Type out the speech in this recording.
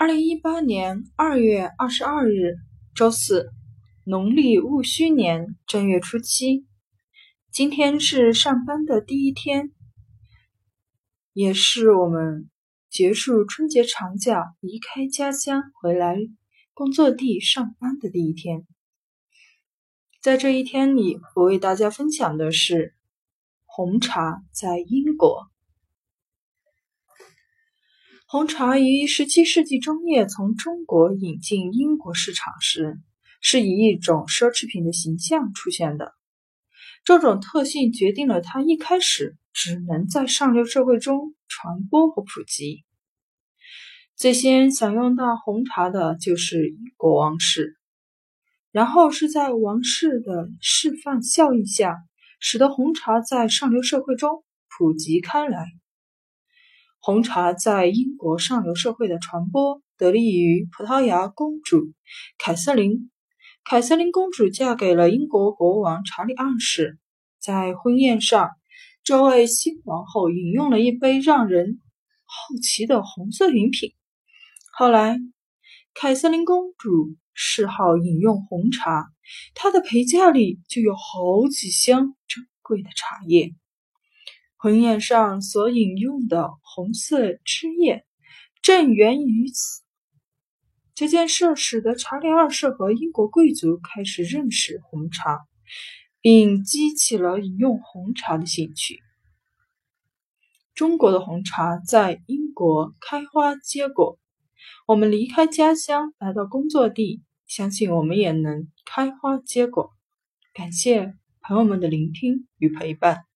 二零一八年二月二十二日，周四，农历戊戌年正月初七。今天是上班的第一天，也是我们结束春节长假、离开家乡回来工作地上班的第一天。在这一天里，我为大家分享的是红茶在英国。红茶于十七世纪中叶从中国引进英国市场时，是以一种奢侈品的形象出现的。这种特性决定了它一开始只能在上流社会中传播和普及。最先享用到红茶的就是英国王室，然后是在王室的示范效应下，使得红茶在上流社会中普及开来。红茶在英国上流社会的传播，得力于葡萄牙公主凯瑟琳。凯瑟琳公主嫁给了英国国王查理二世，在婚宴上，这位新王后饮用了一杯让人好奇的红色饮品。后来，凯瑟琳公主嗜好饮用红茶，她的陪嫁里就有好几箱珍贵的茶叶。婚宴上所饮用的红色汁液，正源于此。这件事使得查理二世和英国贵族开始认识红茶，并激起了饮用红茶的兴趣。中国的红茶在英国开花结果，我们离开家乡来到工作地，相信我们也能开花结果。感谢朋友们的聆听与陪伴。